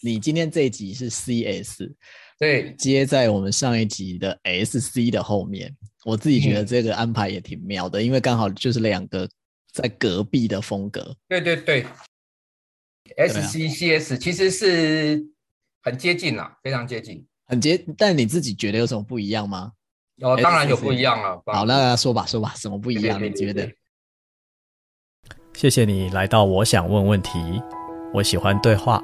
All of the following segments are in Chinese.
你今天这一集是 CS，对，接在我们上一集的 SC 的后面。我自己觉得这个安排也挺妙的，嗯、因为刚好就是两个在隔壁的风格。对对对，SC CS 其实是很接近啦，非常接近，很接。但你自己觉得有什么不一样吗？哦，当然有不一样了。好，那说吧，说吧，什么不一样？你觉得？谢谢你来到我想问问题。我喜欢对话，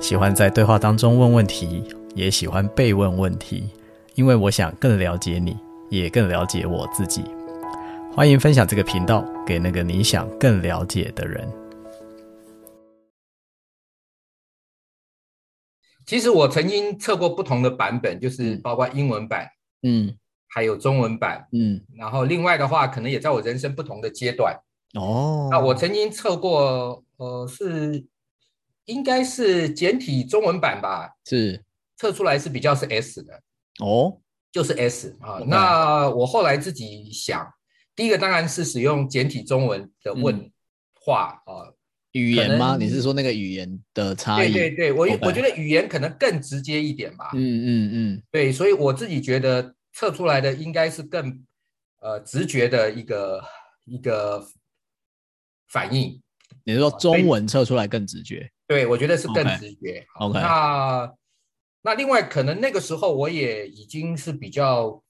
喜欢在对话当中问问题，也喜欢被问问题，因为我想更了解你，也更了解我自己。欢迎分享这个频道给那个你想更了解的人。其实我曾经测过不同的版本，就是包括英文版，嗯，还有中文版，嗯，然后另外的话，可能也在我人生不同的阶段。哦，那我曾经测过，呃，是应该是简体中文版吧？是测出来是比较是 S 的。哦，就是 S 啊。那我后来自己想，第一个当然是使用简体中文的问话啊。嗯语言吗？你是说那个语言的差异？对对对，我我觉得语言可能更直接一点吧。嗯嗯嗯，对，所以我自己觉得测出来的应该是更呃直觉的一个一个反应。你是说中文测出来更直觉？对，我觉得是更直觉。OK，那那另外可能那个时候我也已经是比较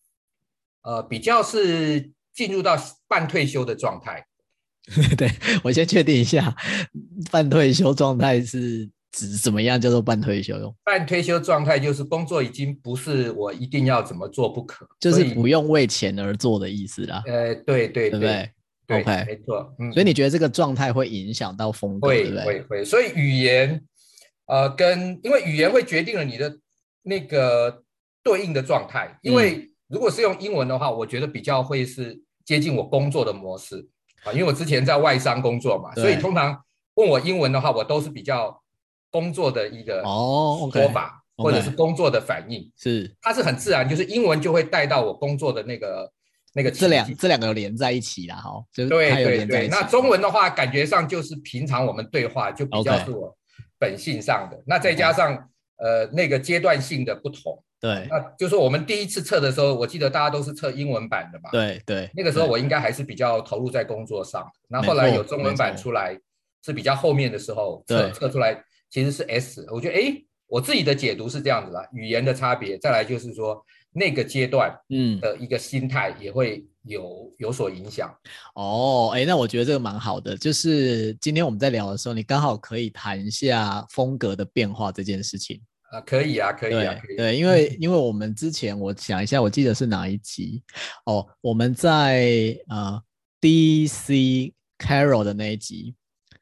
呃比较是进入到半退休的状态。对，我先确定一下，半退休状态是指怎么样叫做半退休用？半退休状态就是工作已经不是我一定要怎么做不可，就是不用为钱而做的意思啦。呃，对对对，对对？对，OK，没错。嗯，所以你觉得这个状态会影响到风格，会对不对？会会。所以语言，呃，跟因为语言会决定了你的那个对应的状态。因为如果是用英文的话，我觉得比较会是接近我工作的模式。啊，因为我之前在外商工作嘛，所以通常问我英文的话，我都是比较工作的一个哦说法，或者是工作的反应，是它是很自然，就是英文就会带到我工作的那个那个。这两这两个连在一起啦，哈，就是对对对。那中文的话，感觉上就是平常我们对话就比较是我本性上的，那再加上呃那个阶段性的不同。对，那就是我们第一次测的时候，我记得大家都是测英文版的嘛。对对，那个时候我应该还是比较投入在工作上。那后，后来有中文版出来，是比较后面的时候测测出来，其实是 S。我觉得哎，我自己的解读是这样子啦，语言的差别，再来就是说那个阶段嗯的一个心态也会有有所影响。哦，哎，那我觉得这个蛮好的，就是今天我们在聊的时候，你刚好可以谈一下风格的变化这件事情。啊，可以啊，可以啊，可以。对，因为因为我们之前我想一下，我记得是哪一集哦？我们在呃 DC Carol 的那一集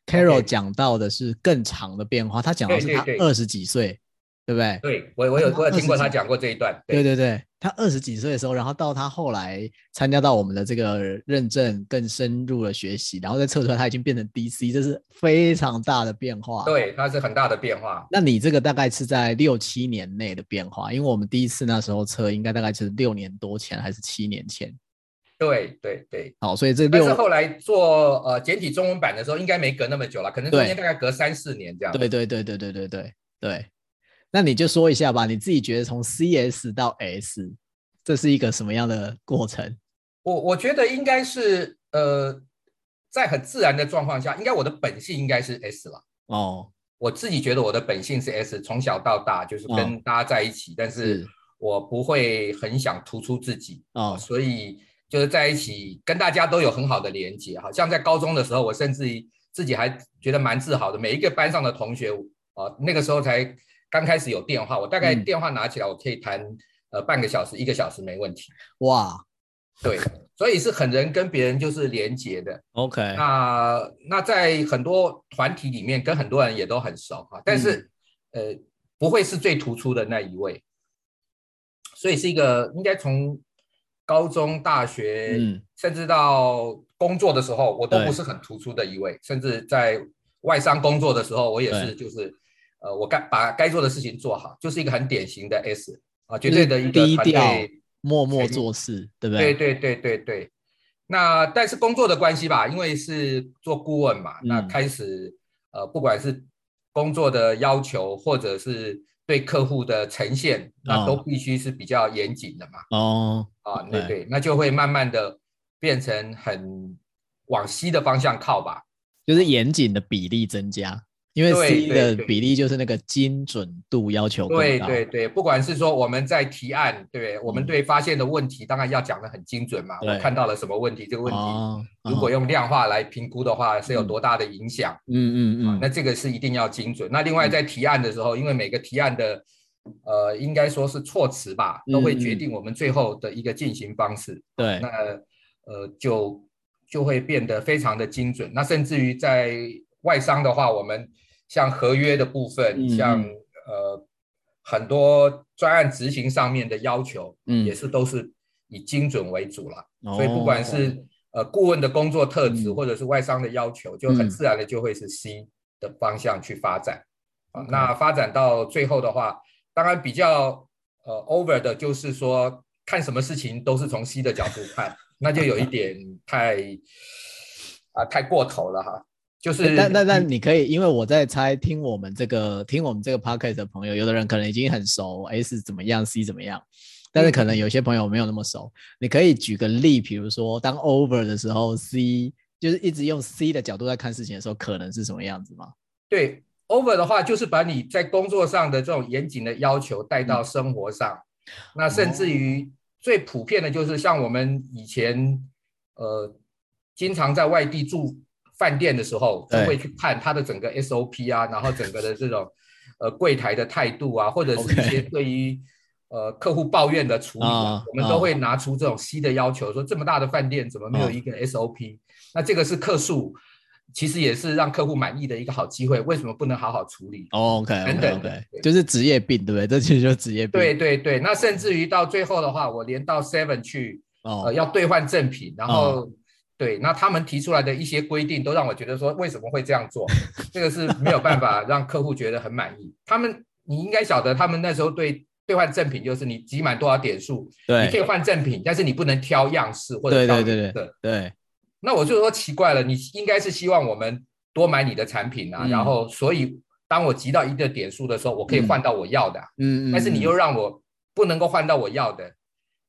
，Carol 讲到的是更长的变化，他讲的是他二十几岁。对不对？对，我我有我有听过他讲过这一段。对对对，他二十几岁的时候，然后到他后来参加到我们的这个认证，更深入的学习，然后再测出来他已经变成 DC，这是非常大的变化。对，它是很大的变化。那你这个大概是在六七年内的变化，因为我们第一次那时候测，应该大概是六年多前还是七年前？对对对。好，所以这六。但是后来做呃简体中文版的时候，应该没隔那么久了，可能中间大概隔三四年这样。对对对对对对对对。那你就说一下吧，你自己觉得从 CS 到 S，这是一个什么样的过程？我我觉得应该是呃，在很自然的状况下，应该我的本性应该是 S 了。哦，我自己觉得我的本性是 S，从小到大就是跟大家在一起，哦、但是我不会很想突出自己哦，所以就是在一起跟大家都有很好的连接。好像在高中的时候，我甚至于自己还觉得蛮自豪的，每一个班上的同学啊、呃，那个时候才。刚开始有电话，我大概电话拿起来，我可以谈、嗯、呃半个小时、一个小时没问题。哇，对，所以是很能跟别人就是连接的。OK，那那在很多团体里面，跟很多人也都很熟啊，但是、嗯、呃不会是最突出的那一位，所以是一个应该从高中、大学、嗯，甚至到工作的时候，我都不是很突出的一位，甚至在外商工作的时候，我也是就是。呃，我该把该做的事情做好，就是一个很典型的 S 啊，绝对的一个低调、默默做事，对不对？对对对对对。那但是工作的关系吧，因为是做顾问嘛，嗯、那开始呃，不管是工作的要求，或者是对客户的呈现，那都必须是比较严谨的嘛。哦，啊，对对，那就会慢慢的变成很往西的方向靠吧，就是严谨的比例增加。因为 C 的比例就是那个精准度要求。对对对，不管是说我们在提案，对，我们对发现的问题，当然要讲的很精准嘛。我看到了什么问题，这个问题如果用量化来评估的话，是有多大的影响？嗯嗯嗯。那这个是一定要精准。那另外在提案的时候，因为每个提案的呃，应该说是措辞吧，都会决定我们最后的一个进行方式。对。那呃，就就会变得非常的精准。那甚至于在外商的话，我们像合约的部分，嗯、像呃很多专案执行上面的要求，嗯，也是都是以精准为主了。嗯、所以不管是、哦、呃顾问的工作特质，嗯、或者是外商的要求，就很自然的就会是 C 的方向去发展。啊、嗯，那发展到最后的话，当然比较呃 over 的就是说，看什么事情都是从 C 的角度看，那就有一点太啊、呃、太过头了哈。就是，那那那你可以，因为我在猜，听我们这个听我们这个 podcast 的朋友，有的人可能已经很熟，S 怎么样，C 怎么样，但是可能有些朋友没有那么熟。你可以举个例，比如说当 over 的时候，C 就是一直用 C 的角度在看事情的时候，可能是什么样子吗？对，over 的话就是把你在工作上的这种严谨的要求带到生活上，嗯、那甚至于最普遍的就是像我们以前呃经常在外地住。饭店的时候，就会去看他的整个 SOP 啊，然后整个的这种 呃柜台的态度啊，或者是一些对于呃客户抱怨的处理啊，我们都会拿出这种 C 的要求，说这么大的饭店怎么没有一个 SOP？那这个是客诉，其实也是让客户满意的一个好机会，为什么不能好好处理？OK，等等，对，就是职业病，对不对？这其实就是职业病。对对对，那甚至于到最后的话，我连到 Seven 去，呃，要兑换赠品，然后。对，那他们提出来的一些规定都让我觉得说，为什么会这样做？这个是没有办法让客户觉得很满意。他们，你应该晓得，他们那时候对兑换赠品就是你集满多少点数，对，你可以换赠品，但是你不能挑样式或者挑颜色。对对对对，对。那我就说奇怪了，你应该是希望我们多买你的产品啊，嗯、然后所以当我集到一个点数的时候，我可以换到我要的。嗯嗯。但是你又让我不能够换到我要的，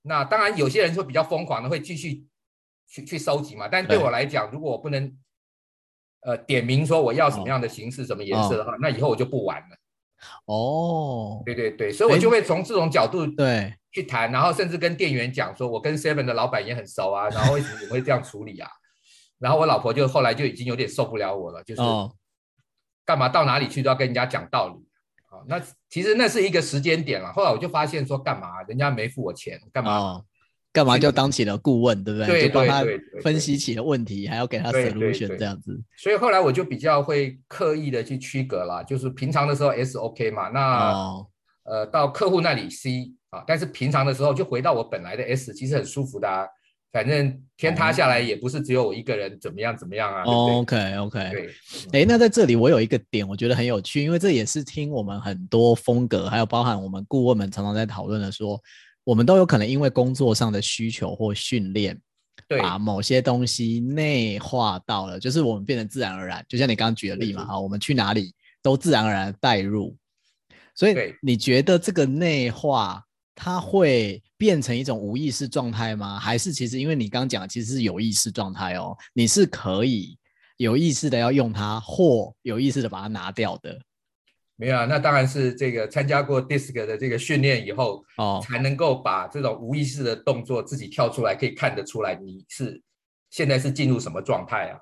那当然有些人会比较疯狂的会继续。去去收集嘛，但对我来讲，如果我不能，呃，点名说我要什么样的形式、哦、什么颜色的话，哦、那以后我就不玩了。哦，对对对，所以我就会从这种角度对去谈，然后甚至跟店员讲说，我跟 Seven 的老板也很熟啊，然后为什么你会这样处理啊？然后我老婆就后来就已经有点受不了我了，就是干嘛到哪里去都要跟人家讲道理啊？那其实那是一个时间点了，后来我就发现说，干嘛人家没付我钱，干嘛？哦干嘛就当起了顾问，对不对？对，就帮他分析起了问题，还要给他 solution 这样子。所以后来我就比较会刻意的去区隔啦，就是平常的时候 S OK 嘛，那、哦、呃到客户那里 C 啊，但是平常的时候就回到我本来的 S，其实很舒服的啊。反正天塌下来也不是只有我一个人怎么样怎么样啊。哦、OK OK。对。哎、欸，那在这里我有一个点，我觉得很有趣，因为这也是听我们很多风格，还有包含我们顾问们常常在讨论的说。我们都有可能因为工作上的需求或训练，把某些东西内化到了，就是我们变得自然而然。就像你刚刚举的例嘛，哈，我们去哪里都自然而然带入。所以你觉得这个内化它会变成一种无意识状态吗？还是其实因为你刚刚讲的其实是有意识状态哦，你是可以有意识的要用它，或有意识的把它拿掉的？没有啊，那当然是这个参加过 DISC 的这个训练以后，哦，才能够把这种无意识的动作自己跳出来，可以看得出来你是现在是进入什么状态啊。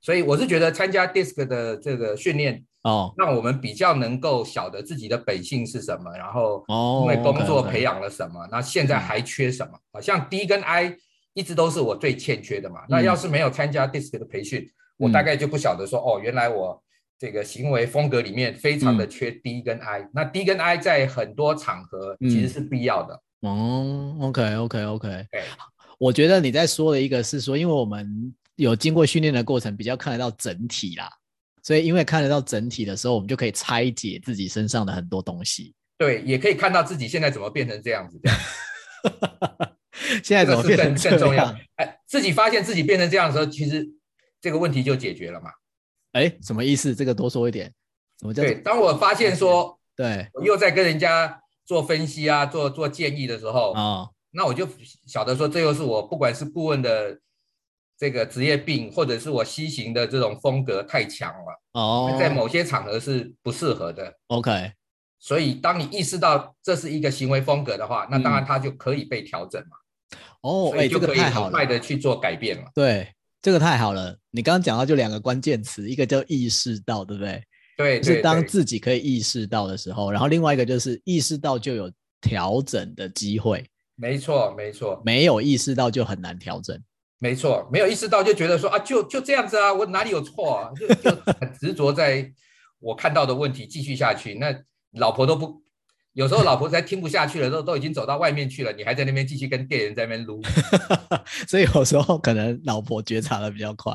所以我是觉得参加 DISC 的这个训练，哦，让我们比较能够晓得自己的本性是什么，然后因为工作培养了什么，那现在还缺什么？好像 D 跟 I 一直都是我最欠缺的嘛。那要是没有参加 DISC 的培训，我大概就不晓得说，哦，原来我。这个行为风格里面非常的缺 D 跟 I，、嗯、那 D 跟 I 在很多场合其实是必要的。嗯、哦，OK OK OK，对我觉得你在说的一个是说，因为我们有经过训练的过程，比较看得到整体啦，所以因为看得到整体的时候，我们就可以拆解自己身上的很多东西。对，也可以看到自己现在怎么变成这样子。这样 现在怎么变成更更重要？哎，自己发现自己变成这样的时候，其实这个问题就解决了嘛。哎，什么意思？这个多说一点。什么叫对？当我发现说，对，我又在跟人家做分析啊，做做建议的时候，哦，那我就晓得说，这又是我不管是顾问的这个职业病，或者是我西行的这种风格太强了，哦，在某些场合是不适合的。OK，所以当你意识到这是一个行为风格的话，那当然它就可以被调整嘛。哦，所以就可以很快的去去做改变了。对，这个太好了。你刚刚讲到就两个关键词，一个叫意识到，对不对？对，就是当自己可以意识到的时候，然后另外一个就是意识到就有调整的机会。没错，没错。没有意识到就很难调整。没错，没有意识到就觉得说啊，就就这样子啊，我哪里有错啊？就就很执着在我看到的问题继续下去，那老婆都不。有时候老婆才听不下去了，都都已经走到外面去了，你还在那边继续跟店员在那边撸，所以有时候可能老婆觉察的比较快，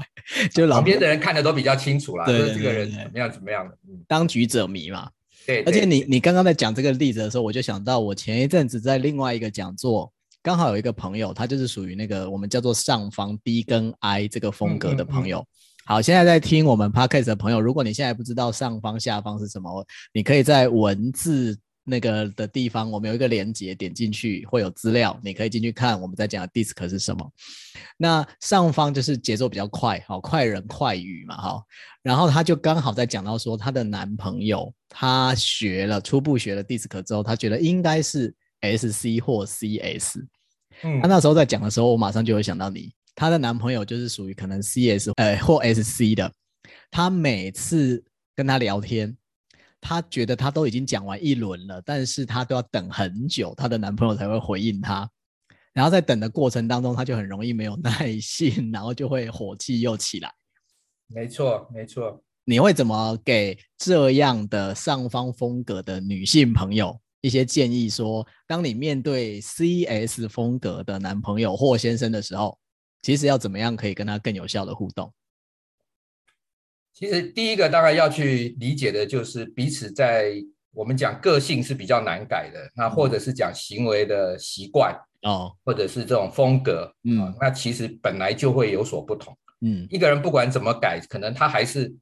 就老旁边的人看的都比较清楚啦，对，说这个人怎么样怎么样的，当局者迷嘛。对，而且你你刚刚在讲这个例子的时候，我就想到我前一阵子在另外一个讲座，刚好有一个朋友，他就是属于那个我们叫做上方 B 跟 I 这个风格的朋友。嗯嗯嗯好，现在在听我们 Podcast 的朋友，如果你现在不知道上方下方是什么，你可以在文字。那个的地方，我们有一个连接，点进去会有资料，你可以进去看我们在讲的 DISC 是什么。那上方就是节奏比较快，好，快人快语嘛，好。然后她就刚好在讲到说，她的男朋友他学了初步学了 DISC 之后，他觉得应该是 SC 或 CS。嗯，他那时候在讲的时候，我马上就会想到你，她的男朋友就是属于可能 CS 呃或 SC 的，他每次跟他聊天。她觉得她都已经讲完一轮了，但是她都要等很久，她的男朋友才会回应她。然后在等的过程当中，她就很容易没有耐性，然后就会火气又起来。没错，没错。你会怎么给这样的上方风格的女性朋友一些建议说？说当你面对 CS 风格的男朋友或先生的时候，其实要怎么样可以跟他更有效的互动？其实第一个大概要去理解的就是彼此在我们讲个性是比较难改的，那或者是讲行为的习惯哦，或者是这种风格，嗯，那其实本来就会有所不同，嗯，一个人不管怎么改，可能他还是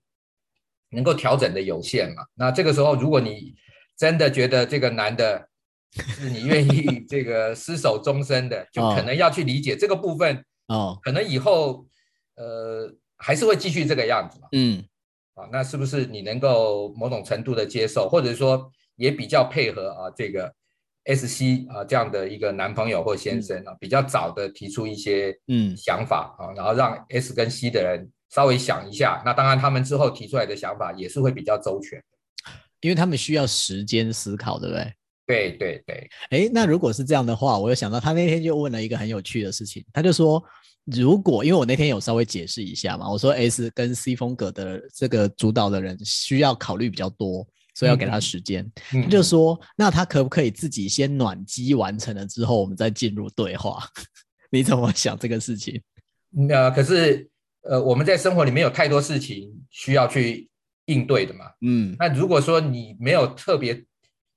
能够调整的有限嘛。那这个时候，如果你真的觉得这个男的是你愿意这个厮守终身的，就可能要去理解这个部分哦，可能以后呃。还是会继续这个样子嘛？嗯，啊，那是不是你能够某种程度的接受，或者说也比较配合啊这个 S C 啊这样的一个男朋友或先生啊，比较早的提出一些嗯想法啊，然后让 S 跟 C 的人稍微想一下，那当然他们之后提出来的想法也是会比较周全，因为他们需要时间思考，对不对？对对对。哎，那如果是这样的话，我又想到他那天就问了一个很有趣的事情，他就说。如果因为我那天有稍微解释一下嘛，我说 S 跟 C 风格的这个主导的人需要考虑比较多，所以要给他时间。嗯嗯、他就说，那他可不可以自己先暖机完成了之后，我们再进入对话？你怎么想这个事情？那、呃、可是呃，我们在生活里面有太多事情需要去应对的嘛。嗯，那如果说你没有特别。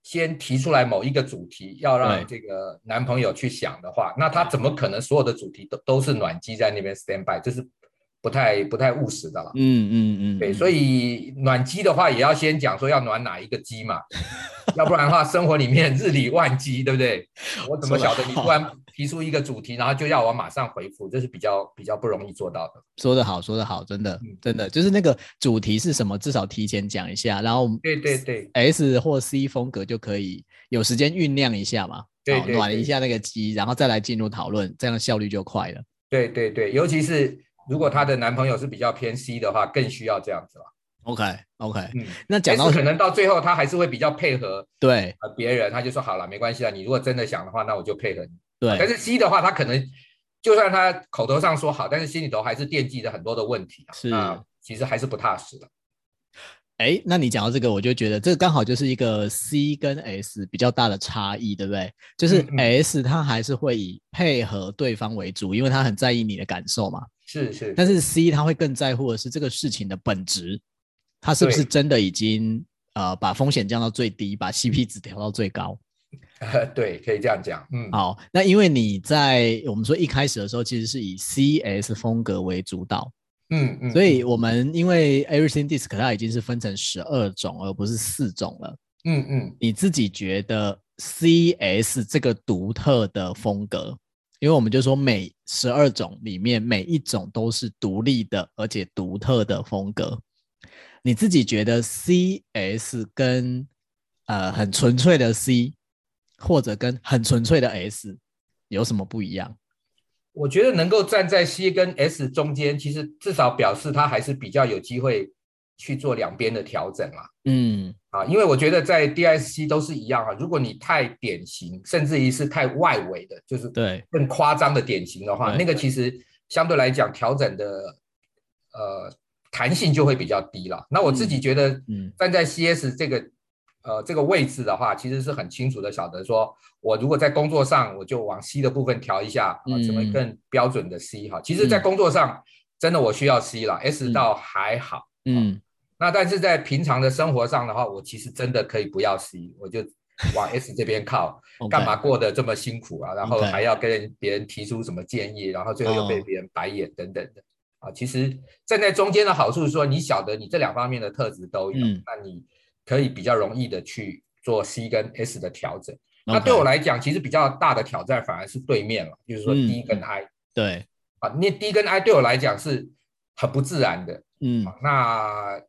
先提出来某一个主题，要让这个男朋友去想的话，那他怎么可能所有的主题都都是暖机在那边 stand by？这是不太不太务实的了。嗯嗯嗯，对，所以暖机的话也要先讲说要暖哪一个机嘛，要不然的话生活里面日理万机，对不对？我怎么晓得你突然提出一个主题，然后就要我马上回复，这是比较比较不容易做到的。说得好，说得好，真的，嗯、真的就是那个主题是什么，至少提前讲一下，然后对对对，S 或 C 风格就可以有时间酝酿一下嘛，对，对，对，暖一下那个机，然后再来进入讨论，这样效率就快了。对对对，尤其是如果她的男朋友是比较偏 C 的话，更需要这样子了。OK OK，嗯，那讲到可能到最后他还是会比较配合，对，呃，别人他就说好了，没关系啊，你如果真的想的话，那我就配合你。对，但是 C 的话，他可能就算他口头上说好，但是心里头还是惦记着很多的问题啊。是啊，其实还是不踏实的。哎，那你讲到这个，我就觉得这个刚好就是一个 C 跟 S 比较大的差异，对不对？就是 S 他还是会以配合对方为主，因为他很在意你的感受嘛。是是。但是 C 他会更在乎的是这个事情的本质，他是不是真的已经呃把风险降到最低，把 CP 值调到最高。对，可以这样讲。嗯，好，那因为你在我们说一开始的时候，其实是以 CS 风格为主导，嗯嗯，所以我们因为 Everything Disc 它已经是分成十二种，而不是四种了。嗯嗯，你自己觉得 CS 这个独特的风格，因为我们就说每十二种里面每一种都是独立的，而且独特的风格。你自己觉得 CS 跟呃很纯粹的 C，或者跟很纯粹的 S 有什么不一样？我觉得能够站在 C 跟 S 中间，其实至少表示它还是比较有机会去做两边的调整嘛。嗯，啊，因为我觉得在 DISC 都是一样啊。如果你太典型，甚至于是太外围的，就是对更夸张的典型的话，那个其实相对来讲调整的呃弹性就会比较低了。那我自己觉得，嗯，站在 CS 这个。嗯呃，这个位置的话，其实是很清楚的晓得说，我如果在工作上，我就往 C 的部分调一下，啊，成为更标准的 C 哈。其实，在工作上，真的我需要 C 了，S 倒还好。嗯。那但是在平常的生活上的话，我其实真的可以不要 C，我就往 S 这边靠。干嘛过得这么辛苦啊？然后还要跟别人提出什么建议，然后最后又被别人白眼等等的。啊，其实站在中间的好处是说，你晓得你这两方面的特质都有，那你。可以比较容易的去做 C 跟 S 的调整。那对我来讲，其实比较大的挑战反而是对面了，就是说 D 跟 I。嗯、对啊，那 D 跟 I 对我来讲是很不自然的。嗯，那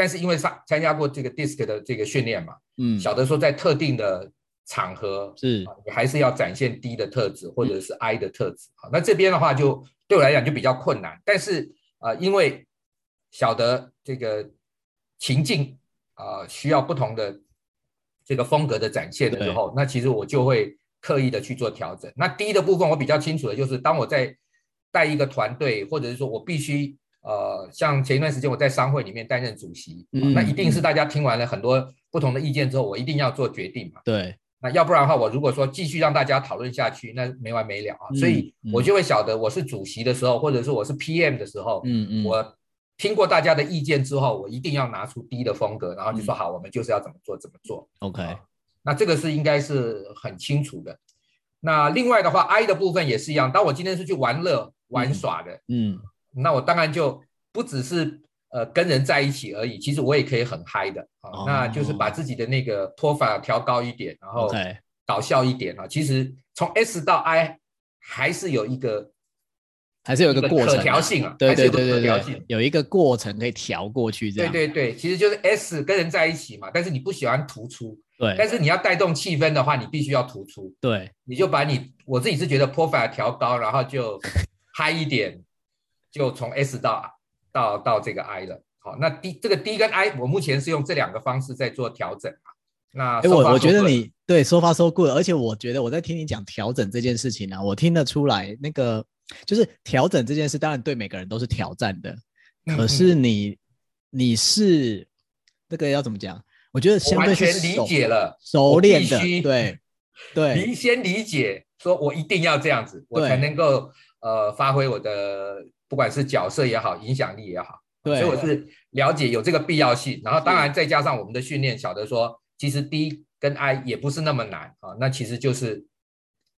但是因为上参加过这个 DISC 的这个训练嘛，嗯，晓得说在特定的场合是、啊，你还是要展现 D 的特质或者是 I 的特质。好、那这边的话就对我来讲就比较困难。但是啊，因为晓得这个情境。呃，需要不同的这个风格的展现的时候，那其实我就会刻意的去做调整。那第一的部分我比较清楚的就是，当我在带一个团队，或者是说我必须呃，像前一段时间我在商会里面担任主席，嗯，那一定是大家听完了很多不同的意见之后，我一定要做决定嘛。对，那要不然的话，我如果说继续让大家讨论下去，那没完没了啊。所以我就会晓得，我是主席的时候，或者是我是 PM 的时候，嗯嗯，我。听过大家的意见之后，我一定要拿出低的风格，然后就说好，我们就是要怎么做怎么做。OK，那这个是应该是很清楚的。那另外的话，I 的部分也是一样。当我今天是去玩乐玩耍的，嗯，那我当然就不只是呃跟人在一起而已，其实我也可以很嗨的啊。那就是把自己的那个 profile 调高一点，然后搞笑一点啊。其实从 S 到 I 还是有一个。还是有一个过程，可调性啊，对对对对对，有一个过程可以调过去，这样。对对对，其实就是 S 跟人在一起嘛，但是你不喜欢突出，对。但是你要带动气氛的话，你必须要突出，对。你就把你，我自己是觉得 profile 调高，然后就嗨一点，就从 S 到到到这个 I 了。好，那 D 这个 D 跟 I，我目前是用这两个方式在做调整啊。那哎，我我觉得你对 so far so good，而且我觉得我在听你讲调整这件事情呢、啊，我听得出来那个。就是调整这件事，当然对每个人都是挑战的。可是你，你是那个要怎么讲？我觉得相对完全理解了，熟练的，对 对。你先理解，说我一定要这样子，我才能够呃发挥我的不管是角色也好，影响力也好。对，所以我是了解有这个必要性。然后当然再加上我们的训练，晓得说其实 D 跟 I 也不是那么难啊。那其实就是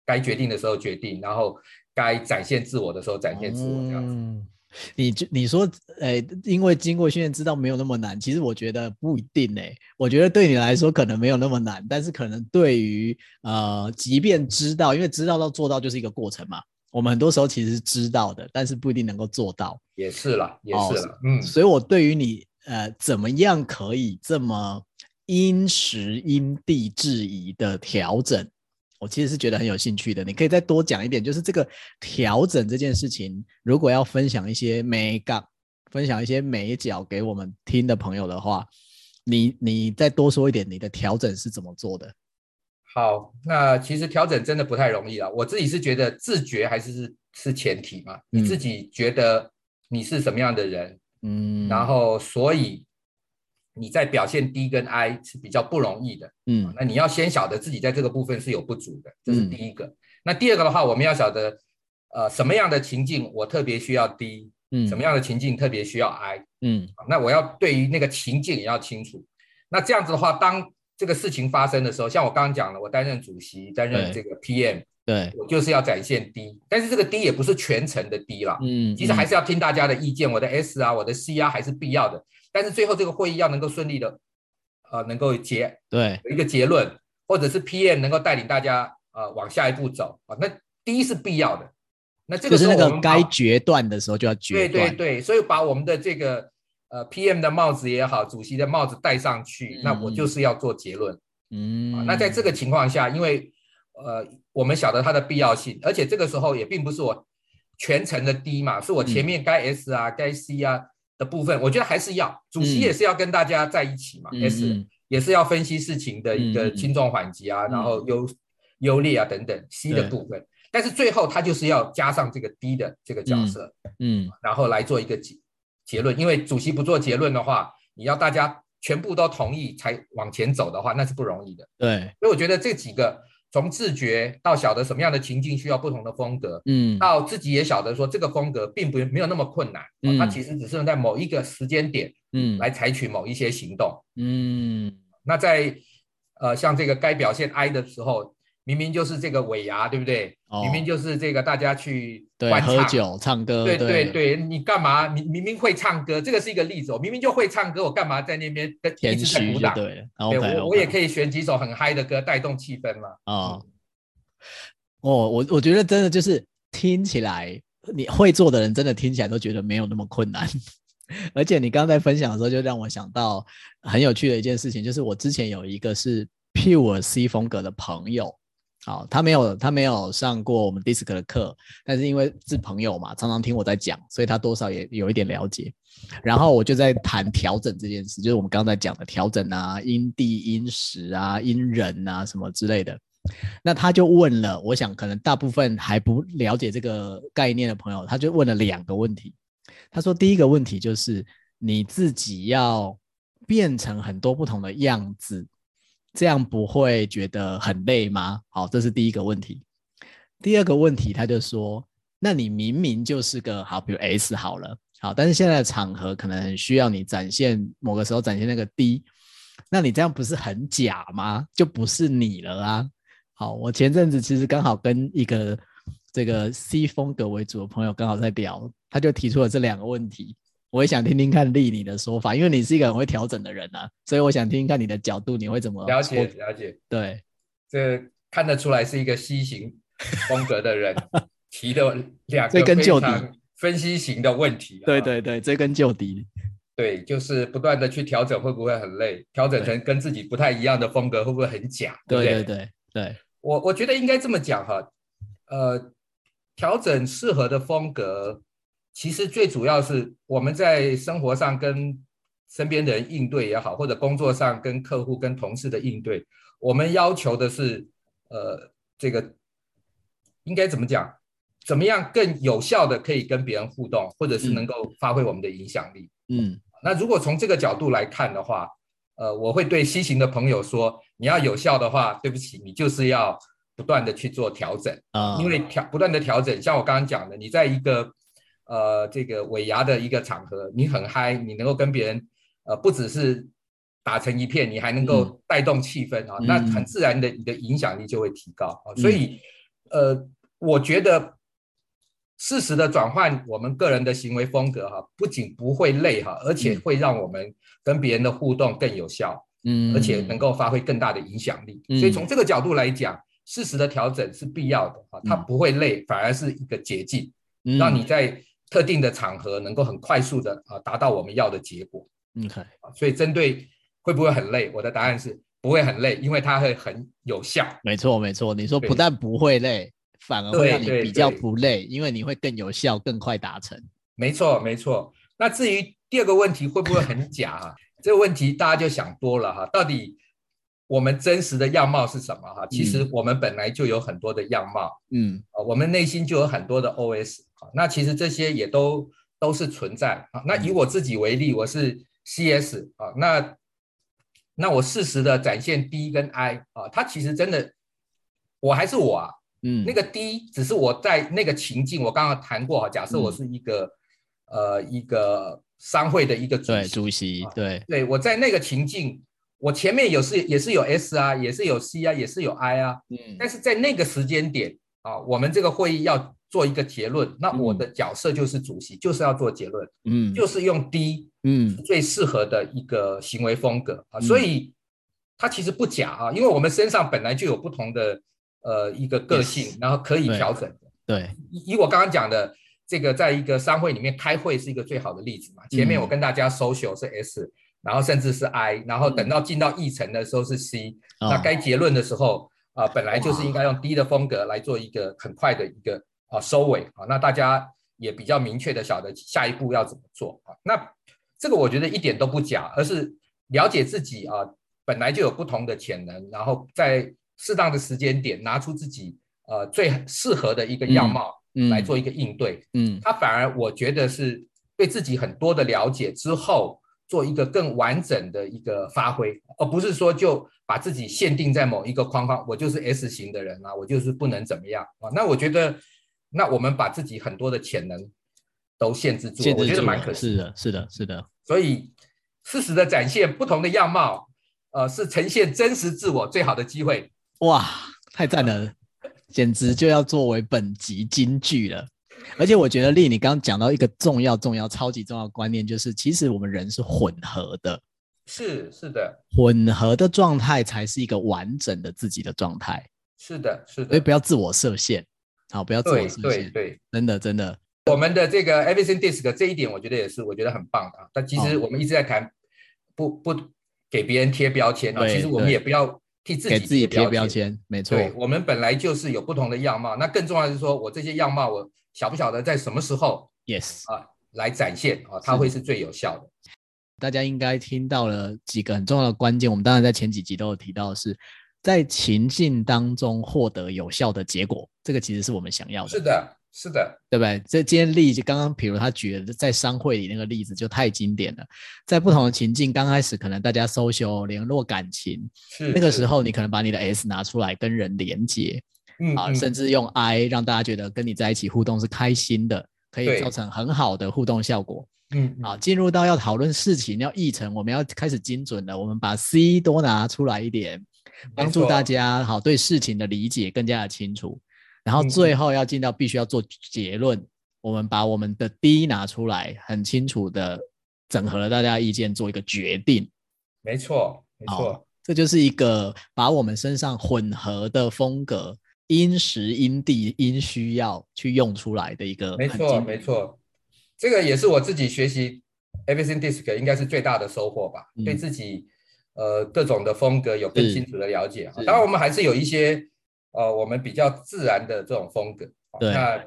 该决定的时候决定，然后。该展现自我的时候展现自我，这样子。嗯，你就你说，哎，因为经过训练知道没有那么难，其实我觉得不一定哎。我觉得对你来说可能没有那么难，但是可能对于呃，即便知道，因为知道到做到就是一个过程嘛。我们很多时候其实是知道的，但是不一定能够做到。也是了，也是了，哦，嗯。所以我对于你呃，怎么样可以这么因时因地制宜的调整？我其实是觉得很有兴趣的，你可以再多讲一点，就是这个调整这件事情，如果要分享一些美感，分享一些美角给我们听的朋友的话，你你再多说一点，你的调整是怎么做的？好，那其实调整真的不太容易啊。我自己是觉得自觉还是是是前提嘛，嗯，你自己觉得你是什么样的人，嗯，然后所以。你在表现 D 跟 I 是比较不容易的，嗯，那你要先晓得自己在这个部分是有不足的，这是第一个。嗯、那第二个的话，我们要晓得，呃，什么样的情境我特别需要 D，嗯，什么样的情境特别需要 I，嗯，那我要对于那个情境也要清楚。那这样子的话，当这个事情发生的时候，像我刚刚讲了，我担任主席，担任这个 PM，对，我就是要展现低但是这个低也不是全程的低啦，嗯，其实还是要听大家的意见，我的 S 啊，我的 C 啊，还是必要的。但是最后这个会议要能够顺利的，呃，能够结对有一个结论，或者是 PM 能够带领大家呃往下一步走啊，那低是必要的。那这个时候就是那个该决断的时候就要决断。对对对，所以把我们的这个呃 PM 的帽子也好，主席的帽子戴上去，嗯、那我就是要做结论。嗯、啊，那在这个情况下，因为呃我们晓得它的必要性，而且这个时候也并不是我全程的 D 嘛，是我前面该 S 啊、嗯、该 C 啊的部分，我觉得还是要主席也是要跟大家在一起嘛、嗯、，S 也是要分析事情的一个轻重缓急啊，嗯、然后优优劣啊等等，C 的部分。但是最后他就是要加上这个 D 的这个角色，嗯，嗯，然后来做一个结结论。因为主席不做结论的话，你要大家全部都同意才往前走的话，那是不容易的。对，所以我觉得这几个从自觉到晓得什么样的情境需要不同的风格，嗯，到自己也晓得说这个风格并不没有那么困难，嗯，它其实只是在某一个时间点，嗯，来采取某一些行动，嗯，那在呃像这个该表现 I 的时候。明明就是这个尾牙，对不对？哦、明明就是这个大家去对喝酒唱歌，对对对，你干嘛？你明明会唱歌，这个是一个例子。我明明就会唱歌，我干嘛在那边跟一直在鼓掌？对，我我也可以选几首很嗨的歌带动气氛嘛。哦，嗯、哦，我我觉得真的就是听起来，你会做的人真的听起来都觉得没有那么困难。而且你刚刚在分享的时候，就让我想到很有趣的一件事情，就是我之前有一个是 Pure C 风格的朋友。好，他没有他没有上过我们 DISC 的课，但是因为是朋友嘛，常常听我在讲，所以他多少也有一点了解。然后我就在谈调整这件事，就是我们刚才讲的调整啊，因地、因时啊，因人啊什么之类的。那他就问了，我想可能大部分还不了解这个概念的朋友，他就问了两个问题。他说第一个问题就是你自己要变成很多不同的样子。这样不会觉得很累吗？好，这是第一个问题。第二个问题，他就说：“那你明明就是个好，比如 S 好了，好，但是现在的场合可能需要你展现某个时候展现那个 D，那你这样不是很假吗？就不是你了啊。”好，我前阵子其实刚好跟一个这个 C 风格为主的朋友刚好在聊，他就提出了这两个问题。我也想听听看丽你的说法，因为你是一个很会调整的人啊，所以我想听听看你的角度，你会怎么了解了解？对，这看得出来是一个 C 型风格的人 提的两个追根究底分析型的问题。对对对，追根究底。对，就是不断的去调整，会不会很累？调整成跟自己不太一样的风格，会不会很假？对对对对，我我觉得应该这么讲哈，呃，调整适合的风格。其实最主要是我们在生活上跟身边的人应对也好，或者工作上跟客户、跟同事的应对，我们要求的是，呃，这个应该怎么讲？怎么样更有效的可以跟别人互动，或者是能够发挥我们的影响力？嗯，那如果从这个角度来看的话，呃，我会对 C 型的朋友说，你要有效的话，对不起，你就是要不断的去做调整啊，因为调不断的调整，像我刚刚讲的，你在一个呃，这个尾牙的一个场合，你很嗨，你能够跟别人，呃，不只是打成一片，你还能够带动气氛啊，嗯、那很自然的，你的影响力就会提高啊。嗯、所以，呃，我觉得适时的转换我们个人的行为风格哈，不仅不会累哈，而且会让我们跟别人的互动更有效，嗯，而且能够发挥更大的影响力。嗯、所以从这个角度来讲，适时的调整是必要的啊，它不会累，反而是一个捷径，嗯、让你在特定的场合能够很快速的啊达到我们要的结果。OK，所以针对会不会很累，我的答案是不会很累，因为它会很有效。没错没错，你说不但不会累，反而会让你比较不累，因为你会更有效、更快达成。没错没错。那至于第二个问题会不会很假啊？这个问题大家就想多了哈。到底我们真实的样貌是什么哈？其实我们本来就有很多的样貌，嗯，我们内心就有很多的 OS。那其实这些也都都是存在啊。那以我自己为例，我是 CS 啊，那那我适时的展现 D 跟 I 啊，它其实真的我还是我啊，嗯，那个 D 只是我在那个情境，我刚刚谈过哈，假设我是一个、嗯、呃一个商会的一个主席，对，主席，对，对我在那个情境，我前面有是也是有 S 啊，也是有 C 啊，也是有 I 啊，嗯，但是在那个时间点。啊，我们这个会议要做一个结论，那我的角色就是主席，嗯、就是要做结论，嗯，就是用 D，嗯，最适合的一个行为风格啊，所以它其实不假啊，因为我们身上本来就有不同的呃一个个性，yes, 然后可以调整的。对，以以我刚刚讲的这个，在一个商会里面开会是一个最好的例子嘛。前面我跟大家 social 是 S，、嗯、然后甚至是 I，然后等到进到议程的时候是 C，、嗯、那该结论的时候。啊，本来就是应该用 D 的风格来做一个很快的一个啊收尾啊，那大家也比较明确的晓得下一步要怎么做啊。那这个我觉得一点都不假，而是了解自己啊本来就有不同的潜能，然后在适当的时间点拿出自己呃最适合的一个样貌来做一个应对。嗯，他反而我觉得是对自己很多的了解之后。做一个更完整的一个发挥，而不是说就把自己限定在某一个框框，我就是 S 型的人啊，我就是不能怎么样啊。那我觉得，那我们把自己很多的潜能都限制住，我觉得蛮可惜。是的，是的，是的。所以适时的展现不同的样貌，呃，是呈现真实自我最好的机会。哇，太赞了，简直就要作为本集金句了。而且我觉得丽，你刚刚讲到一个重要、重要、超级重要的观念，就是其实我们人是混合的，是是的，混合的状态才是一个完整的自己的状态。是的，是的，所以不要自我设限，好，不要自我设限，对对对，真的真的。我们的这个 Everything DiSC 这一点，我觉得也是我觉得很棒的。但其实我们一直在谈，不不给别人贴标签啊，其实我们也不要替自己给自己贴标签，没错。对，我们本来就是有不同的样貌，那更重要的是说我这些样貌我。晓不晓得在什么时候？Yes 啊，来展现啊，它会是最有效的。大家应该听到了几个很重要的关键。我们当然在前几集都有提到的是，在情境当中获得有效的结果，这个其实是我们想要的。是的，是的，对不对？这今天例子刚刚，比如他举的在商会里那个例子就太经典了。在不同的情境，刚开始可能大家 social 联络感情，是那个时候你可能把你的 S 拿出来跟人连接。嗯，啊，甚至用 I 让大家觉得跟你在一起互动是开心的，可以造成很好的互动效果。嗯，好，进入到要讨论事情要议程，我们要开始精准了。我们把 C 多拿出来一点，帮助大家好对事情的理解更加的清楚。然后最后要进到必须要做结论，嗯，我们把我们的 D 拿出来，很清楚的整合了大家意见，做一个决定。没错，没错，这就是一个把我们身上混合的风格。因时因地因需要去用出来的一个，没错没错，这个也是我自己学习 Everything DiSC 应该是最大的收获吧，嗯、对自己呃各种的风格有更清楚的了解啊。当然我们还是有一些呃我们比较自然的这种风格，对，那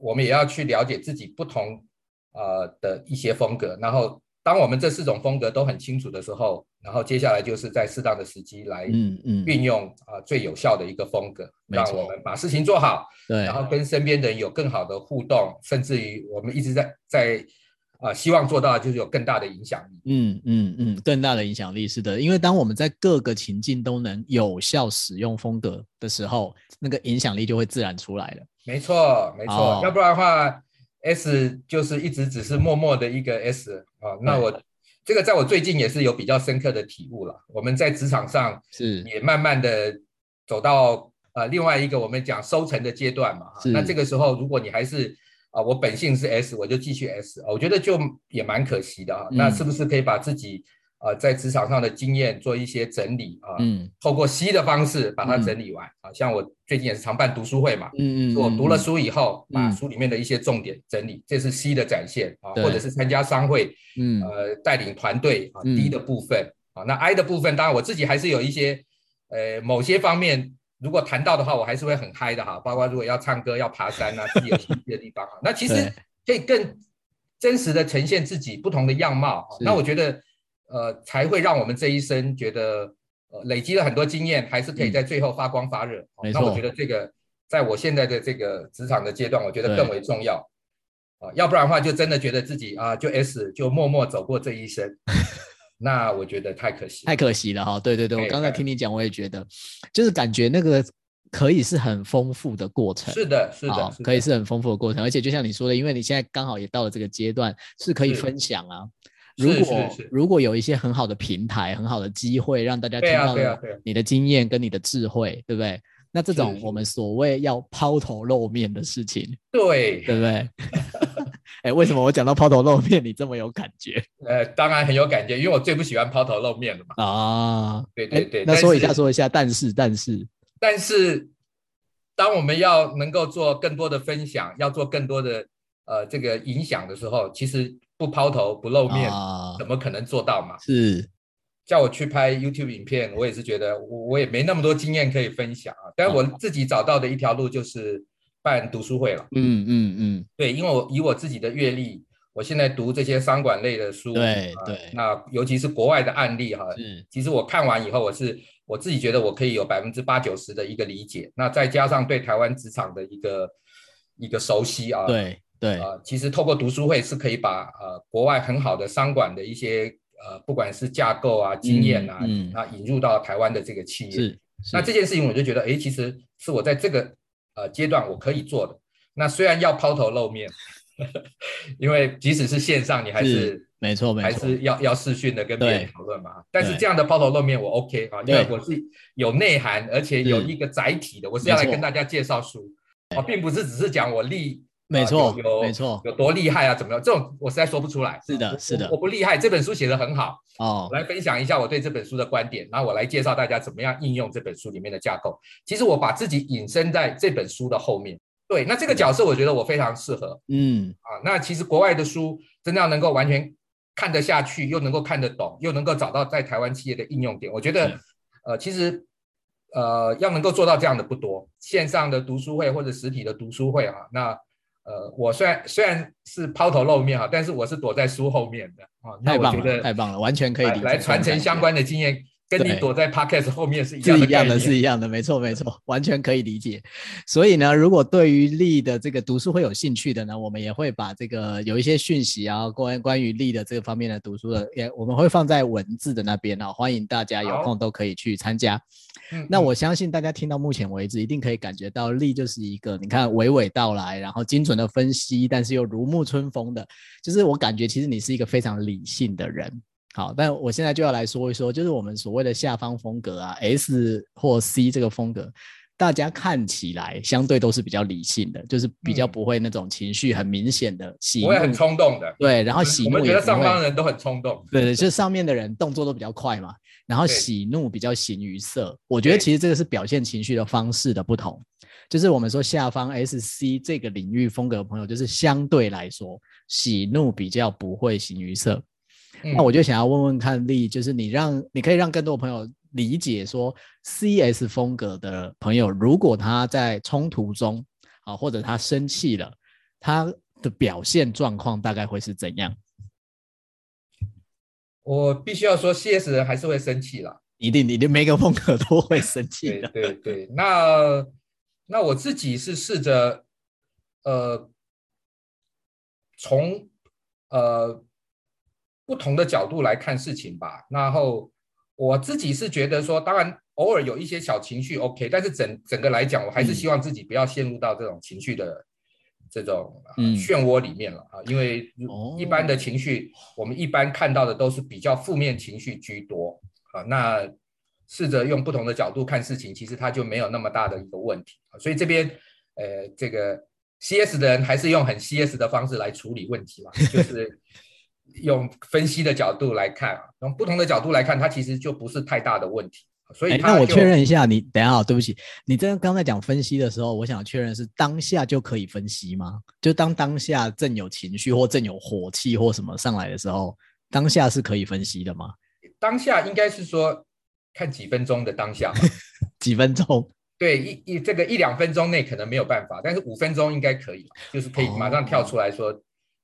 我们也要去了解自己不同呃的一些风格，然后。当我们这四种风格都很清楚的时候，然后接下来就是在适当的时机来运用啊最有效的一个风格，让我们把事情做好，对，然后跟身边的人有更好的互动，甚至于我们一直在在啊希望做到的就是有更大的影响力。嗯嗯嗯，更大的影响力是的，因为当我们在各个情境都能有效使用风格的时候，那个影响力就会自然出来了。没错没错，要不然的话。S 就是一直只是默默的一个 S 啊，那我这个在我最近也是有比较深刻的体悟了。我们在职场上是也慢慢的走到呃另外一个我们讲收成的阶段嘛。那这个时候如果你还是啊我本性是 S，我就继续 S，我觉得就也蛮可惜的啊。那是不是可以把自己？啊，在职场上的经验做一些整理啊，嗯，透过 C 的方式把它整理完啊。像我最近也是常办读书会嘛，嗯嗯，我读了书以后，把书里面的一些重点整理，这是 C 的展现啊，或者是参加商会，嗯，呃，带领团队啊，D 的部分啊。那 I 的部分，当然我自己还是有一些，呃，某些方面如果谈到的话，我还是会很嗨的哈。包括如果要唱歌、要爬山啊，自己有兴趣的地方啊，那其实可以更真实的呈现自己不同的样貌。那我觉得。呃，才会让我们这一生觉得，呃，累积了很多经验，还是可以在最后发光发热。那我觉得这个，在我现在的这个职场的阶段，我觉得更为重要。啊，要不然的话，就真的觉得自己啊，就 S，就默默走过这一生。那我觉得太可惜，太可惜了哈。对对对，我刚才听你讲，我也觉得，就是感觉那个可以是很丰富的过程。是的，是的，可以是很丰富的过程。而且就像你说的，因为你现在刚好也到了这个阶段，是可以分享啊。如果如果有一些很好的平台、很好的机会，让大家听到你的经验跟你的智慧，对不对？那这种我们所谓要抛头露面的事情，对对不对？哎、欸，为什么我讲到抛头露面，你这么有感觉？呃，当然很有感觉，因为我最不喜欢抛头露面了嘛。啊，对对对。欸、那说一下，说一下，但是，但是，但是，当我们要能够做更多的分享，要做更多的呃这个影响的时候，其实不抛头不露面，啊、怎么可能做到嘛？是。叫我去拍 YouTube 影片，我也是觉得我我也没那么多经验可以分享啊。但我自己找到的一条路就是办读书会了。嗯嗯嗯，对，因为我以我自己的阅历，我现在读这些商管类的书，对对、啊，那尤其是国外的案例哈，是，其实我看完以后，我是我自己觉得我可以有百分之八九十的一个理解。那再加上对台湾职场的一个一个熟悉啊，对对啊，其实透过读书会是可以把呃国外很好的商管的一些。呃，不管是架构啊、经验啊，嗯、引入到台湾的这个企业，是，那这件事情我就觉得，哎，其实是我在这个呃阶段我可以做的。那虽然要抛头露面，因为即使是线上，你还是，是没错，没错，还是要要视讯的跟别人讨论嘛。但是这样的抛头露面我 OK 啊，因为我是有内涵，而且有一个载体的，我是要来跟大家介绍书啊，并不是只是讲我立。没错，有没错，有多厉害啊？怎么样？这种我实在说不出来。是的，是的，我不厉害。这本书写得很好哦。我来分享一下我对这本书的观点，然后我来介绍大家怎么样应用这本书里面的架构。其实我把自己隐身在这本书的后面。对，那这个角色我觉得我非常适合。嗯啊，那其实国外的书真的要能够完全看得下去，又能够看得懂，又能够找到在台湾企业的应用点，我觉得呃，其实呃，要能够做到这样的不多。线上的读书会或者实体的读书会啊，那。呃，我虽然虽然是抛头露面哈，但是我是躲在书后面的啊。太棒了，那我觉得太棒了，完全可以来传承相关的经验，跟你躲在 Podcast 后面是一样的，是一样的，是一样的，没错，没错，完全可以理解。所以呢，如果对于力的这个读书会有兴趣的呢，我们也会把这个有一些讯息啊，关关于力的这个方面的读书的，也我们会放在文字的那边啊，欢迎大家有空都可以去参加。那我相信大家听到目前为止，一定可以感觉到力就是一个，你看娓娓道来，然后精准的分析，但是又如沐春风的，就是我感觉其实你是一个非常理性的人。好，但我现在就要来说一说，就是我们所谓的下方风格啊，S 或 C 这个风格，大家看起来相对都是比较理性的，就是比较不会那种情绪很明显的喜怒，不会很冲动的。对，然后喜我们觉得上方人都很冲动。对对，就是上面的人动作都比较快嘛。然后喜怒比较形于色，我觉得其实这个是表现情绪的方式的不同。就是我们说下方 S C 这个领域风格的朋友，就是相对来说喜怒比较不会形于色。嗯、那我就想要问问看丽，就是你让你可以让更多朋友理解说 C S 风格的朋友，如果他在冲突中啊，或者他生气了，他的表现状况大概会是怎样？我必须要说，CS 人还是会生气啦，一定，一定每个风格都会生气的。对对对，那那我自己是试着，呃，从呃不同的角度来看事情吧。然后我自己是觉得说，当然偶尔有一些小情绪 OK，但是整整个来讲，我还是希望自己不要陷入到这种情绪的。这种漩涡里面了啊，因为一般的情绪，我们一般看到的都是比较负面情绪居多啊。那试着用不同的角度看事情，其实它就没有那么大的一个问题啊。所以这边呃，这个 CS 的人还是用很 CS 的方式来处理问题嘛，就是用分析的角度来看啊，从不同的角度来看，它其实就不是太大的问题。所以，那我确认一下，你等一下，对不起，你这刚才讲分析的时候，我想确认是当下就可以分析吗？就当当下正有情绪或正有火气或什么上来的时候，当下是可以分析的吗？当下应该是说看几分钟的当下，几分钟？对，一一这个一两分钟内可能没有办法，但是五分钟应该可以，就是可以马上跳出来说，哦、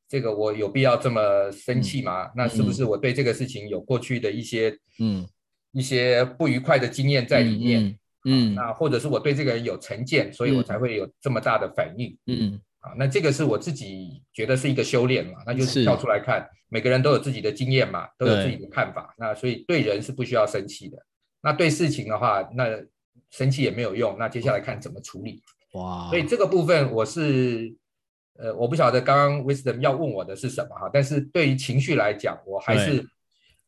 这个我有必要这么生气吗？嗯、那是不是我对这个事情有过去的一些嗯？一些不愉快的经验在里面，嗯，嗯，那或者是我对这个人有成见，所以我才会有这么大的反应，嗯，啊，那这个是我自己觉得是一个修炼嘛，那就是跳出来看，每个人都有自己的经验嘛，都有自己的看法，那所以对人是不需要生气的，那对事情的话，那生气也没有用，那接下来看怎么处理，哇，所以这个部分我是，呃，我不晓得刚刚 Wisdom 要问我的是什么哈，但是对于情绪来讲，我还是。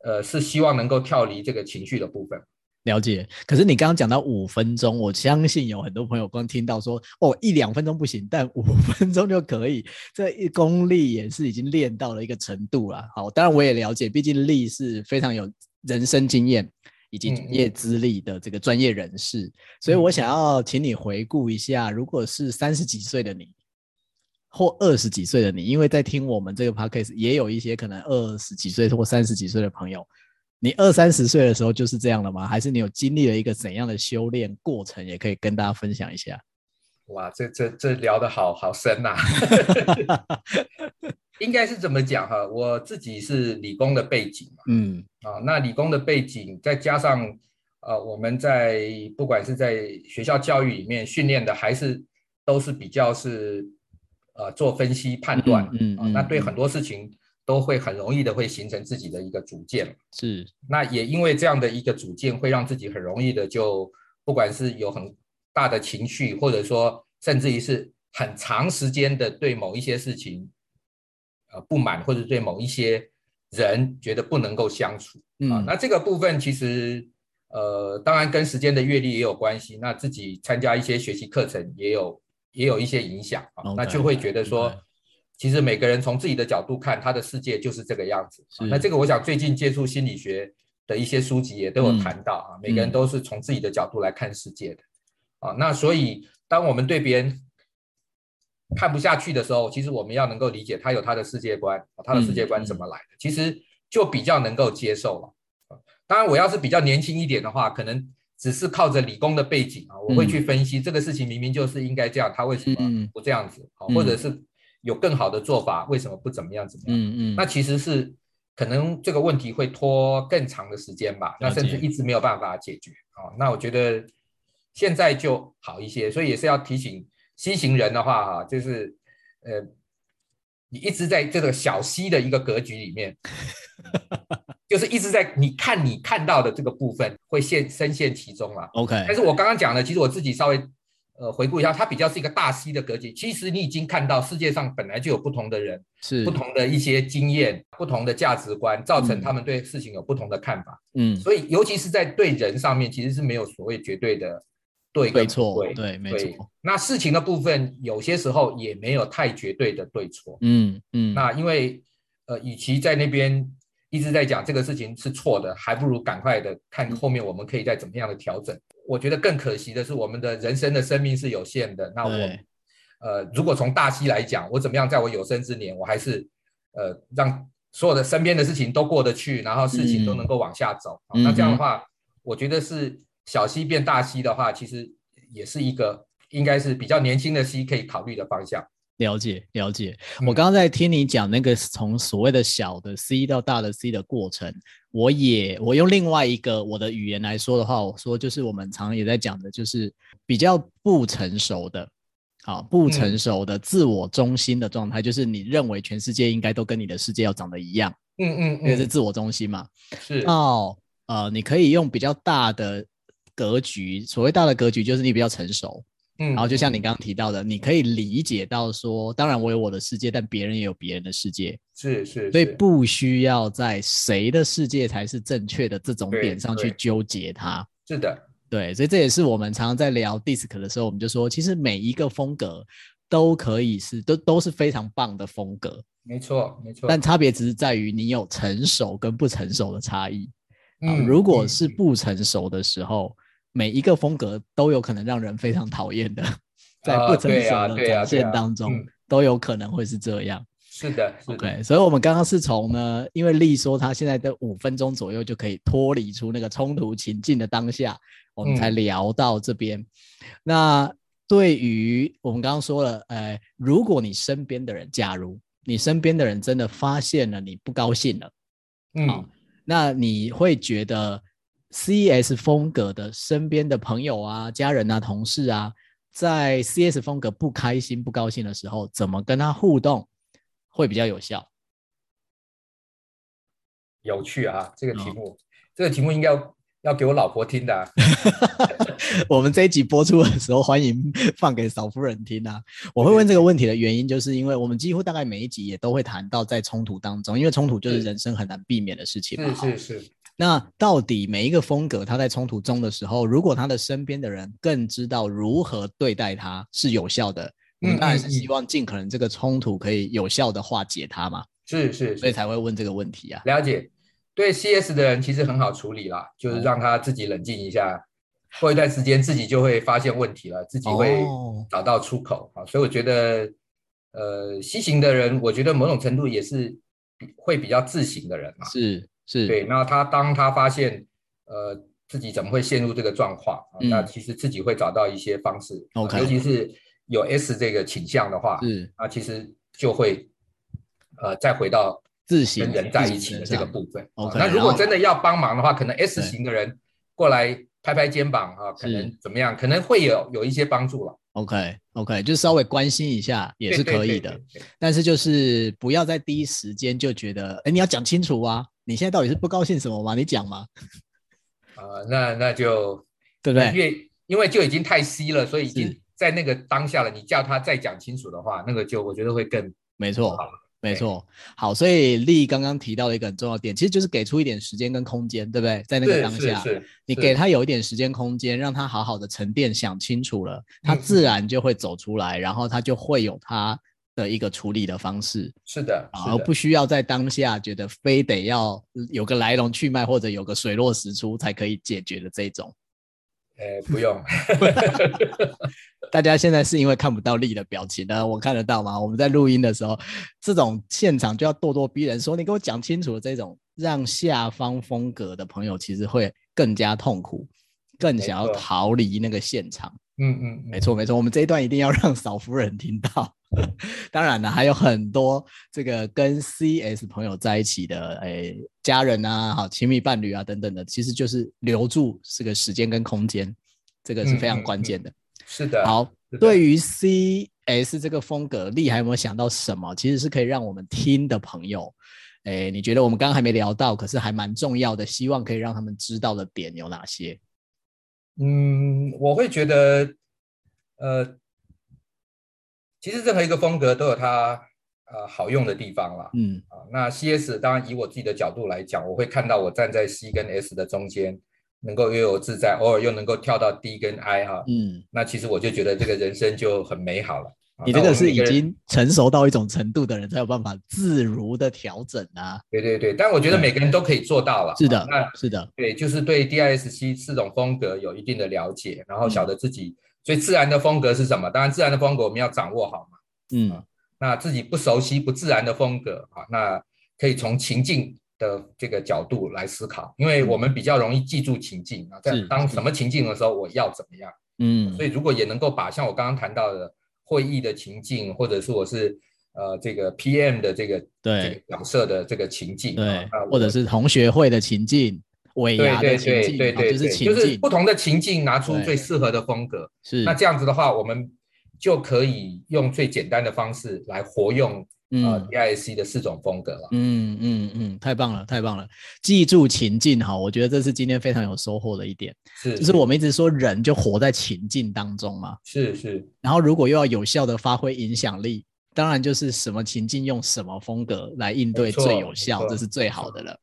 呃，是希望能够跳离这个情绪的部分。了解。可是你刚刚讲到五分钟，我相信有很多朋友光听到说哦一两分钟不行，但五分钟就可以，这一功力也是已经练到了一个程度了。好，当然我也了解，毕竟力是非常有人生经验以及业资历的这个专业人士，嗯、所以我想要请你回顾一下，如果是三十几岁的你。或二十几岁的你，因为在听我们这个 podcast，也有一些可能二十几岁或三十几岁的朋友，你二三十岁的时候就是这样了吗？还是你有经历了一个怎样的修炼过程？也可以跟大家分享一下。哇，这这这聊得好好深呐、啊！应该是怎么讲哈？我自己是理工的背景嘛，嗯啊，那理工的背景再加上呃，我们在不管是在学校教育里面训练的，还是都是比较是。呃，做分析判断，嗯，嗯，嗯，那对很多事情都会很容易的会形成自己的一个主见，是。那也因为这样的一个主见，会让自己很容易的就，不管是有很大的情绪，或者说甚至于是很长时间的对某一些事情，呃，不满，或者对某一些人觉得不能够相处，啊，嗯，那这个部分其实，呃，当然跟时间的阅历也有关系，那自己参加一些学习课程也有。也有一些影响啊那就会觉得说，其实每个人从自己的角度看，他的世界就是这个样子。那这个我想最近接触心理学的一些书籍也都有谈到啊，每个人都是从自己的角度来看世界的啊。那所以当我们对别人看不下去的时候，其实我们要能够理解他有他的世界观，他的世界观怎么来的，其实就比较能够接受了。当然，我要是比较年轻一点的话，可能。只是靠着理工的背景啊，我会去分析这个事情，明明就是应该这样，他为什么不这样子？或者是有更好的做法，为什么不怎么样怎么样？嗯嗯，那其实是可能这个问题会拖更长的时间吧，那甚至一直没有办法解决啊。那我觉得现在就好一些，所以也是要提醒 C 型人的话哈，就是呃，你一直在这个小溪的一个格局里面。就是一直在你看你看到的这个部分会陷深陷其中了。OK，但是我刚刚讲的，其实我自己稍微呃回顾一下，它比较是一个大溪的格局。其实你已经看到世界上本来就有不同的人，是不同的一些经验、不同的价值观，造成他们对事情有不同的看法。嗯，所以尤其是在对人上面，其实是没有所谓绝对的对跟错。对，对，没错。那事情的部分，有些时候也没有太绝对的对错。嗯嗯。那因为呃，与其在那边。一直在讲这个事情是错的，还不如赶快的看后面我们可以再怎么样的调整。我觉得更可惜的是，我们的人生的生命是有限的。那我，呃，如果从大西来讲，我怎么样在我有生之年，我还是呃让所有的身边的事情都过得去，然后事情都能够往下走。那这样的话，我觉得是小溪变大溪的话，其实也是一个应该是比较年轻的溪可以考虑的方向。了解了解，我刚刚在听你讲那个从所谓的小的 C 到大的 C 的过程，我也我用另外一个我的语言来说的话，我说就是我们常常也在讲的，就是比较不成熟的，啊不成熟的自我中心的状态，就是你认为全世界应该都跟你的世界要长得一样，嗯嗯，因为是自我中心嘛，是。哦，呃，你可以用比较大的格局，所谓大的格局就是你比较成熟。嗯，然后就像你刚刚提到的，你可以理解到说，当然我有我的世界，但别人也有别人的世界，是是，是，所以不需要在谁的世界才是正确的这种点上去纠结它。是的，对，所以这也是我们常常在聊 DISC 的时候，我们就说，其实每一个风格都可以是都都是非常棒的风格，没错没错，但差别只是在于你有成熟跟不成熟的差异。嗯，如果是不成熟的时候。每一个风格都有可能让人非常讨厌的，在不成熟的展现当中，都有可能会是这样。是的，OK。所以，我们刚刚是从呢，因为丽说她现在的五分钟左右就可以脱离出那个冲突情境的当下，我们才聊到这边。那对于我们刚刚说了，呃，如果你身边的人，假如你身边的人真的发现了你不高兴了，嗯，那你会觉得？CS 风格的身边的朋友啊、家人啊、同事啊，在 CS 风格不开心、不高兴的时候，怎么跟他互动会比较有效？有趣啊，这个题目，哦、这个题目应该要要给我老婆听的、啊。我们这一集播出的时候，欢迎放给嫂夫人听啊。我会问这个问题的原因，就是因为我们几乎大概每一集也都会谈到在冲突当中，因为冲突就是人生很难避免的事情嘛。是是是。那到底每一个风格，他在冲突中的时候，如果他的身边的人更知道如何对待他，是有效的。我们当然是希望尽可能这个冲突可以有效的化解它嘛。是是，所以才会问这个问题啊。了解，对 CS 的人其实很好处理啦，就是让他自己冷静一下，过一段时间自己就会发现问题了，自己会找到出口啊。所以我觉得，呃，C 型的人，我觉得某种程度也是会比较自省的人嘛。是是，对。那他当他发现，呃，自己怎么会陷入这个状况，那其实自己会找到一些方式。OK，尤其是有 S 这个倾向的话，是啊，其实就会。呃，再回到自行跟人在一起的这个部分。OK，那如果真的要帮忙的话，可能 S 型的人过来拍拍肩膀啊，可能怎么样？可能会有有一些帮助了。OK，OK，就稍微关心一下也是可以的。但是就是不要在第一时间就觉得，哎，你要讲清楚啊！你现在到底是不高兴什么吗？你讲吗？啊，那那就对不对？因为因为就已经太稀了，所以已经在那个当下了。你叫他再讲清楚的话，那个就我觉得会更没错。没错，好，所以丽刚刚提到的一个很重要的点，其实就是给出一点时间跟空间，对不对？在那个当下，你给他有一点时间空间，让他好好的沉淀，想清楚了，他自然就会走出来，然后他就会有他的一个处理的方式。是的，而不需要在当下觉得非得要有个来龙去脉或者有个水落石出才可以解决的这种。呃，不用。大家现在是因为看不到丽的表情呢？我看得到吗？我们在录音的时候，这种现场就要咄咄逼人，说你给我讲清楚的这种，让下方风格的朋友其实会更加痛苦，更想要逃离那个现场。嗯嗯，没错没错，我们这一段一定要让嫂夫人听到。当然了，还有很多这个跟 CS 朋友在一起的，哎，家人啊，好，亲密伴侣啊等等的，其实就是留住这个时间跟空间，这个是非常关键的。嗯嗯嗯、是的。好，对于 CS 这个风格，丽还有没有想到什么？其实是可以让我们听的朋友，哎，你觉得我们刚刚还没聊到，可是还蛮重要的，希望可以让他们知道的点有哪些？嗯，我会觉得，呃。其实任何一个风格都有它呃好用的地方啦。嗯啊，那 CS 当然以我自己的角度来讲，我会看到我站在 C 跟 S 的中间，能够悠游自在，偶尔又能够跳到 D 跟 I 哈。嗯，那其实我就觉得这个人生就很美好了。你这个是已经成熟到一种程度的人才有办法自如的调整啊。对对对，但我觉得每个人都可以做到了。是的，那是的，对，就是对 DISC 四种风格有一定的了解，然后晓得自己。所以自然的风格是什么？当然，自然的风格我们要掌握好嘛。嗯、啊，那自己不熟悉、不自然的风格啊，那可以从情境的这个角度来思考，因为我们比较容易记住情境啊。在当什么情境的时候，我要怎么样？嗯，所以如果也能够把像我刚刚谈到的会议的情境，或者是我是呃这个 PM 的这个对这个角色的这个情境，对，啊、或者是同学会的情境。尾牙的情境，对对对对，就是情境，就是不同的情境拿出最适合的风格。是，那这样子的话，我们就可以用最简单的方式来活用呃 DISC 的四种风格了。嗯嗯嗯，太棒了，太棒了！记住情境哈，我觉得这是今天非常有收获的一点。是，就是我们一直说人就活在情境当中嘛。是是。然后如果又要有效的发挥影响力，当然就是什么情境用什么风格来应对最有效，这是最好的了。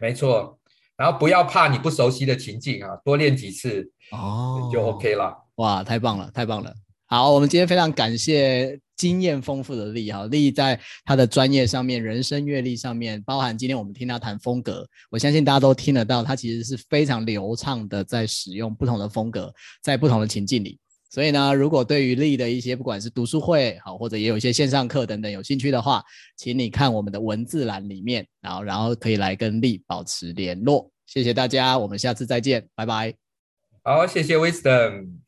没错。然后不要怕你不熟悉的情境啊，多练几次哦，就 OK 了。哇，太棒了，太棒了！好，我们今天非常感谢经验丰富的力哈，力在他的专业上面、人生阅历上面，包含今天我们听他谈风格，我相信大家都听得到，他其实是非常流畅的在使用不同的风格，在不同的情境里。所以呢，如果对于力的一些不管是读书会好，或者也有一些线上课等等有兴趣的话，请你看我们的文字栏里面，然后然后可以来跟力保持联络。谢谢大家，我们下次再见，拜拜。好，谢谢 Wisdom。